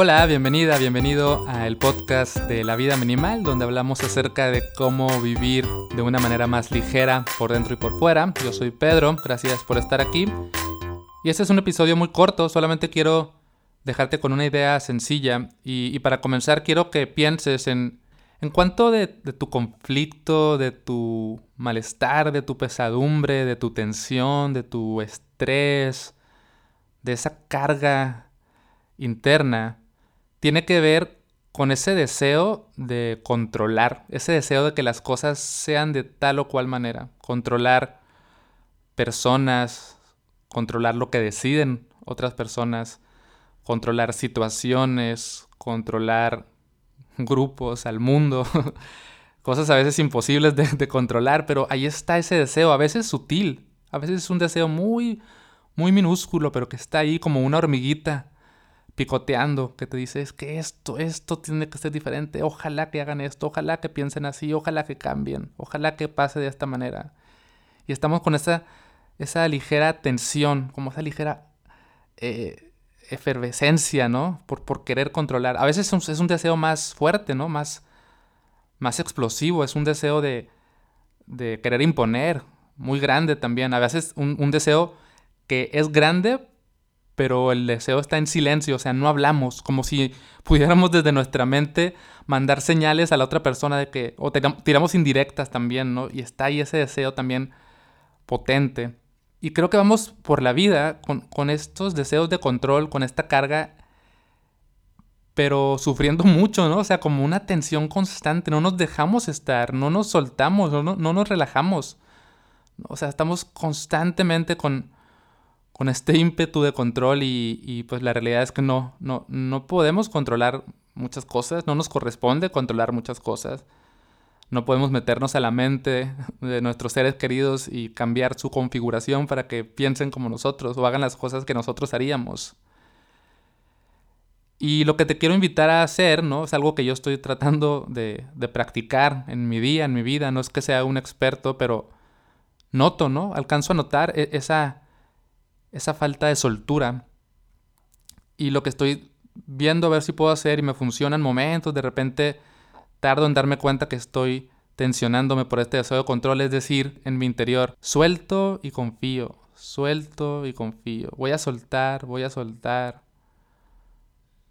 Hola, bienvenida, bienvenido al podcast de La Vida Minimal, donde hablamos acerca de cómo vivir de una manera más ligera por dentro y por fuera. Yo soy Pedro, gracias por estar aquí. Y este es un episodio muy corto, solamente quiero dejarte con una idea sencilla y, para comenzar quiero que pienses en, en cuánto de, de tu conflicto, de tu malestar, de tu pesadumbre, de tu tensión, de tu estrés, de esa carga interna tiene que ver con ese deseo de controlar, ese deseo de que las cosas sean de tal o cual manera, controlar personas, controlar lo que deciden otras personas, controlar situaciones, controlar grupos, al mundo, cosas a veces imposibles de, controlar, pero ahí está ese deseo, a veces sutil, a veces es un deseo muy, muy minúsculo, pero que está ahí como una hormiguita picoteando, que te dice, es que esto, esto tiene que ser diferente, ojalá que hagan esto, ojalá que piensen así, ojalá que cambien, ojalá que pase de esta manera. Y estamos con esa, esa ligera tensión, como esa ligera eh, efervescencia, ¿no? Por, por, querer controlar. A veces es un, deseo más fuerte, ¿no? Más, más explosivo, es un deseo de, de querer imponer, muy grande también. A veces un, un deseo que es grande, pero el deseo está en silencio, o sea, no hablamos, como si pudiéramos desde nuestra mente mandar señales a la otra persona de que, o tiramos indirectas también, ¿no? Y está ahí ese deseo también potente. Y creo que vamos por la vida con, estos deseos de control, con esta carga, pero sufriendo mucho, ¿no? O sea, como una tensión constante, no nos dejamos estar, no nos soltamos, no, no nos relajamos. O sea, estamos constantemente con, con este ímpetu de control y, pues la realidad es que no, no, no podemos controlar muchas cosas, no nos corresponde controlar muchas cosas. No podemos meternos a la mente de nuestros seres queridos y cambiar su configuración para que piensen como nosotros o hagan las cosas que nosotros haríamos. Y lo que te quiero invitar a hacer, ¿no? Es algo que yo estoy tratando de, de practicar en mi día, en mi vida. No es que sea un experto, pero noto, ¿no? Alcanzo a notar e, esa, esa falta de soltura. Y lo que estoy viendo a ver si puedo hacer y me funciona en momentos, de repente tardo en darme cuenta que estoy tensionándome por este deseo de control, es decir, en mi interior, suelto y confío, suelto y confío. Voy a soltar, voy a soltar.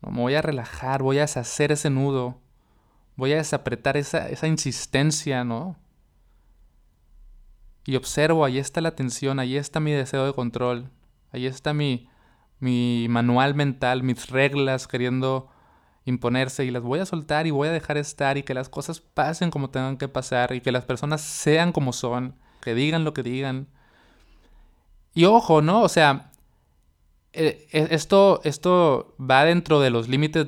Me voy a relajar, voy a deshacer ese nudo, voy a desapretar esa, esa insistencia, ¿no? Y observo, ahí está la tensión, ahí está mi deseo de control. Ahí está mi, mi manual mental, mis reglas queriendo imponerse y las voy a soltar y voy a dejar estar y que las cosas pasen como tengan que pasar y que las personas sean como son, que digan lo que digan. Y ojo, ¿no? O sea, eh, eh, esto, esto va dentro de los límites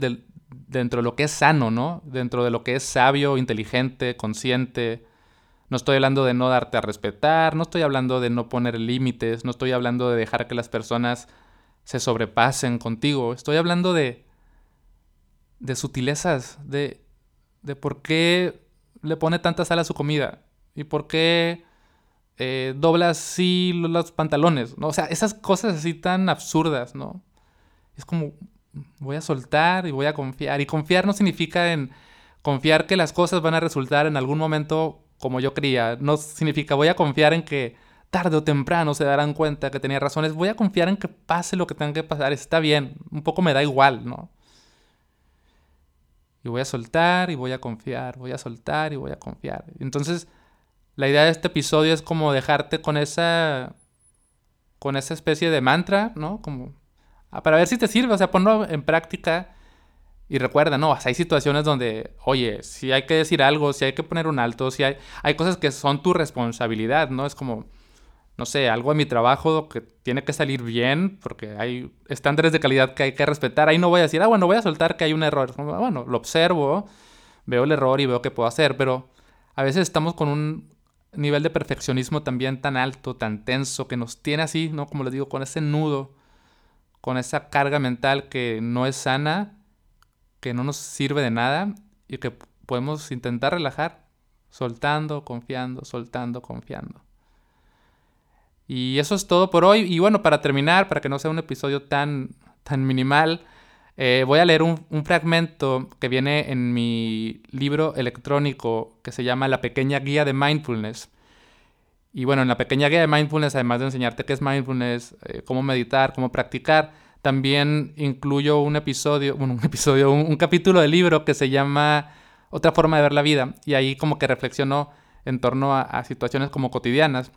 dentro de lo que es sano, ¿no? Dentro de lo que es sabio, inteligente, consciente, no estoy hablando de no darte a respetar, no estoy hablando de no poner límites, no estoy hablando de dejar que las personas se sobrepasen contigo. Estoy hablando de de sutilezas, de de por qué le pone tanta sal a su comida y por qué eh, dobla así los pantalones, ¿no? O sea, esas cosas así tan absurdas, ¿no? Es como voy a soltar y voy a confiar. Y confiar no significa en confiar que las cosas van a resultar en algún momento como yo creía. No significa voy a confiar en que tarde o temprano se darán cuenta que tenía razones. Voy a confiar en que pase lo que tenga que pasar. Está bien. Un poco me da igual, ¿no? Y voy a soltar y voy a confiar. Voy a soltar y voy a confiar. Entonces, la idea de este episodio es como dejarte con esa. con esa especie de mantra, ¿no? Como. Ah, para ver si te sirve. O sea, ponlo en práctica y recuerda, no, hay situaciones donde, oye, si hay que decir algo, si hay que poner un alto, si hay, hay cosas que son tu responsabilidad, ¿no? Es como, no sé, algo en mi trabajo que tiene que salir bien, porque hay estándares de calidad que hay que respetar. Ahí no voy a decir, ah, bueno, voy a soltar que hay un error. Bueno, lo observo, veo el error y veo qué puedo hacer, pero a veces estamos con un nivel de perfeccionismo también tan alto, tan tenso, que nos tiene así, ¿no? Como les digo, con ese nudo, con esa carga mental que no es sana que no nos sirve de nada y que podemos intentar relajar, soltando, confiando, soltando, confiando. Y eso es todo por hoy. Y bueno, para terminar, para que no sea un episodio tan, tan minimal, Eh, voy a leer un, fragmento que viene en mi libro electrónico que se llama La pequeña guía de mindfulness. Y bueno, en la pequeña guía de mindfulness, además de enseñarte qué es mindfulness, eh, cómo meditar, cómo practicar, también incluyo un episodio, bueno, un episodio, un, capítulo del libro que se llama Otra forma de ver la vida. Y ahí como que reflexionó en torno a, situaciones como cotidianas.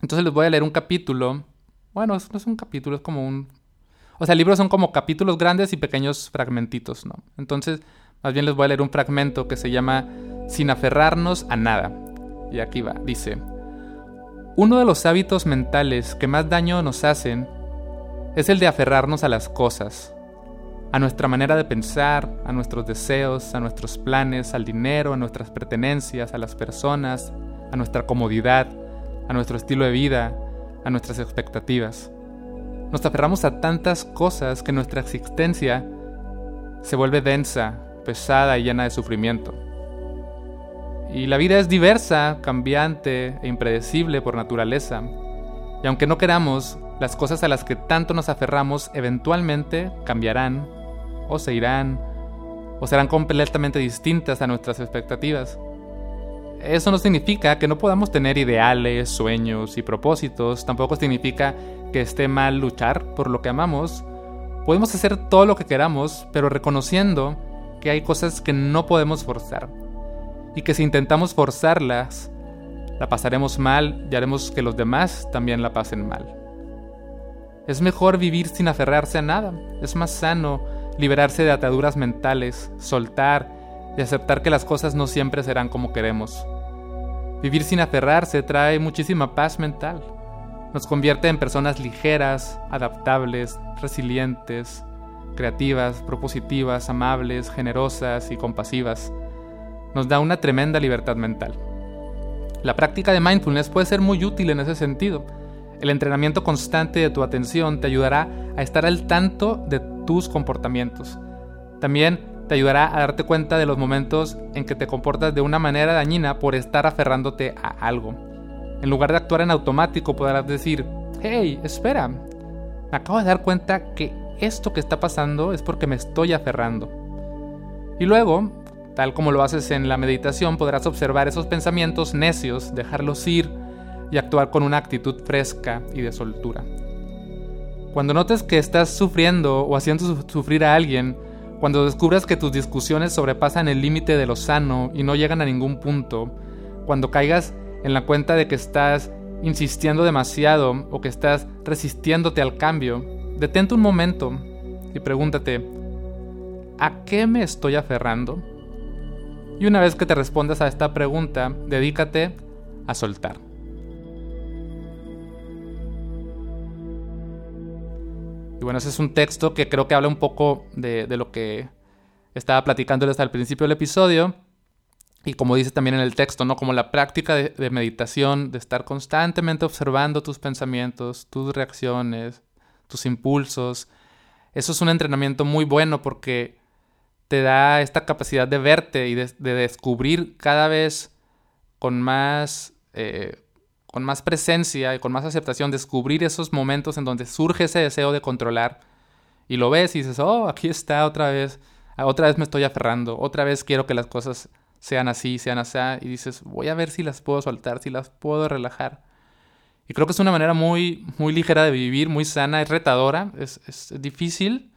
Entonces les voy a leer un capítulo. Bueno, no es un capítulo, es como un... O sea, libros son como capítulos grandes y pequeños fragmentitos, ¿no? Entonces, más bien les voy a leer un fragmento que se llama Sin aferrarnos a nada. Y aquí va, dice, uno de los hábitos mentales que más daño nos hacen es el de aferrarnos a las cosas, a nuestra manera de pensar, a nuestros deseos, a nuestros planes, al dinero, a nuestras pertenencias, a las personas, a nuestra comodidad, a nuestro estilo de vida, a nuestras expectativas. Nos aferramos a tantas cosas que nuestra existencia se vuelve densa, pesada y llena de sufrimiento. Y la vida es diversa, cambiante e impredecible por naturaleza. Y aunque no queramos, las cosas a las que tanto nos aferramos eventualmente cambiarán o se irán o serán completamente distintas a nuestras expectativas. Eso no significa que no podamos tener ideales, sueños y propósitos, tampoco significa que esté mal luchar por lo que amamos. Podemos hacer todo lo que queramos, pero reconociendo que hay cosas que no podemos forzar y que si intentamos forzarlas, la pasaremos mal y haremos que los demás también la pasen mal. Es mejor vivir sin aferrarse a nada, es más sano liberarse de ataduras mentales, soltar y aceptar que las cosas no siempre serán como queremos. Vivir sin aferrarse trae muchísima paz mental. Nos convierte en personas ligeras, adaptables, resilientes, creativas, propositivas, amables, generosas y compasivas. Nos da una tremenda libertad mental. La práctica de mindfulness puede ser muy útil en ese sentido. El entrenamiento constante de tu atención te ayudará a estar al tanto de tus comportamientos. También te ayudará a darte cuenta de los momentos en que te comportas de una manera dañina por estar aferrándote a algo. En lugar de actuar en automático podrás decir, hey, espera, me acabo de dar cuenta que esto que está pasando es porque me estoy aferrando. Y luego, tal como lo haces en la meditación, podrás observar esos pensamientos necios, dejarlos ir y actuar con una actitud fresca y de soltura. Cuando notes que estás sufriendo o haciendo sufrir a alguien, cuando descubras que tus discusiones sobrepasan el límite de lo sano y no llegan a ningún punto, cuando caigas en la cuenta de que estás insistiendo demasiado o que estás resistiéndote al cambio, detente un momento y pregúntate, ¿a qué me estoy aferrando? Y una vez que te respondas a esta pregunta, dedícate a soltar. Y bueno, ese es un texto que creo que habla un poco de, lo que estaba platicándoles al principio del episodio. Y como dice también en el texto, ¿no? Como la práctica de, de, meditación, de estar constantemente observando tus pensamientos, tus reacciones, tus impulsos. Eso es un entrenamiento muy bueno porque te da esta capacidad de verte y de, descubrir cada vez con más eh, con más presencia y con más aceptación, descubrir esos momentos en donde surge ese deseo de controlar y lo ves y dices, oh, aquí está otra vez, ah, otra vez me estoy aferrando, otra vez quiero que las cosas sean así, sean así, y dices, voy a ver si las puedo soltar, si las puedo relajar. Y creo que es una manera muy, muy ligera de vivir, muy sana, es retadora, es, es difícil.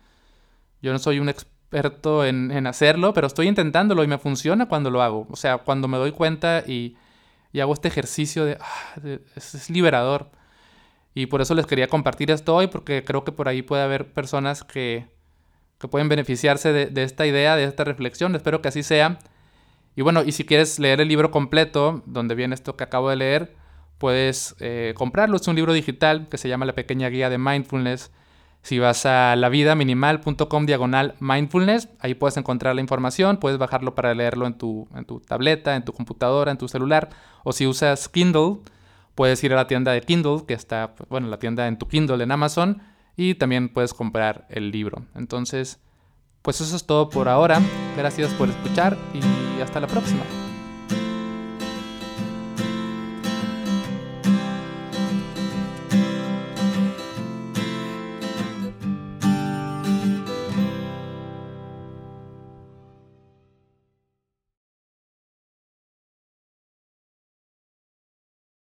Yo no soy un experto en, en hacerlo, pero estoy intentándolo y me funciona cuando lo hago. O sea, cuando me doy cuenta y y hago este ejercicio ah, de, es, liberador. Y por eso les quería compartir esto hoy, porque creo que por ahí puede haber personas que, que pueden beneficiarse de, esta idea, de esta reflexión. Espero que así sea. Y bueno, y si quieres leer el libro completo, donde viene esto que acabo de leer, puedes eh, comprarlo. Es un libro digital que se llama La pequeña guía de mindfulness si vas a lavidaminimal.com diagonal mindfulness, ahí puedes encontrar la información, puedes bajarlo para leerlo en tu, en tu tableta, en tu computadora, en tu celular, o si usas Kindle, puedes ir a la tienda de Kindle, que está, bueno, la tienda en tu Kindle en Amazon, y también puedes comprar el libro. Entonces, pues eso es todo por ahora. Gracias por escuchar y hasta la próxima.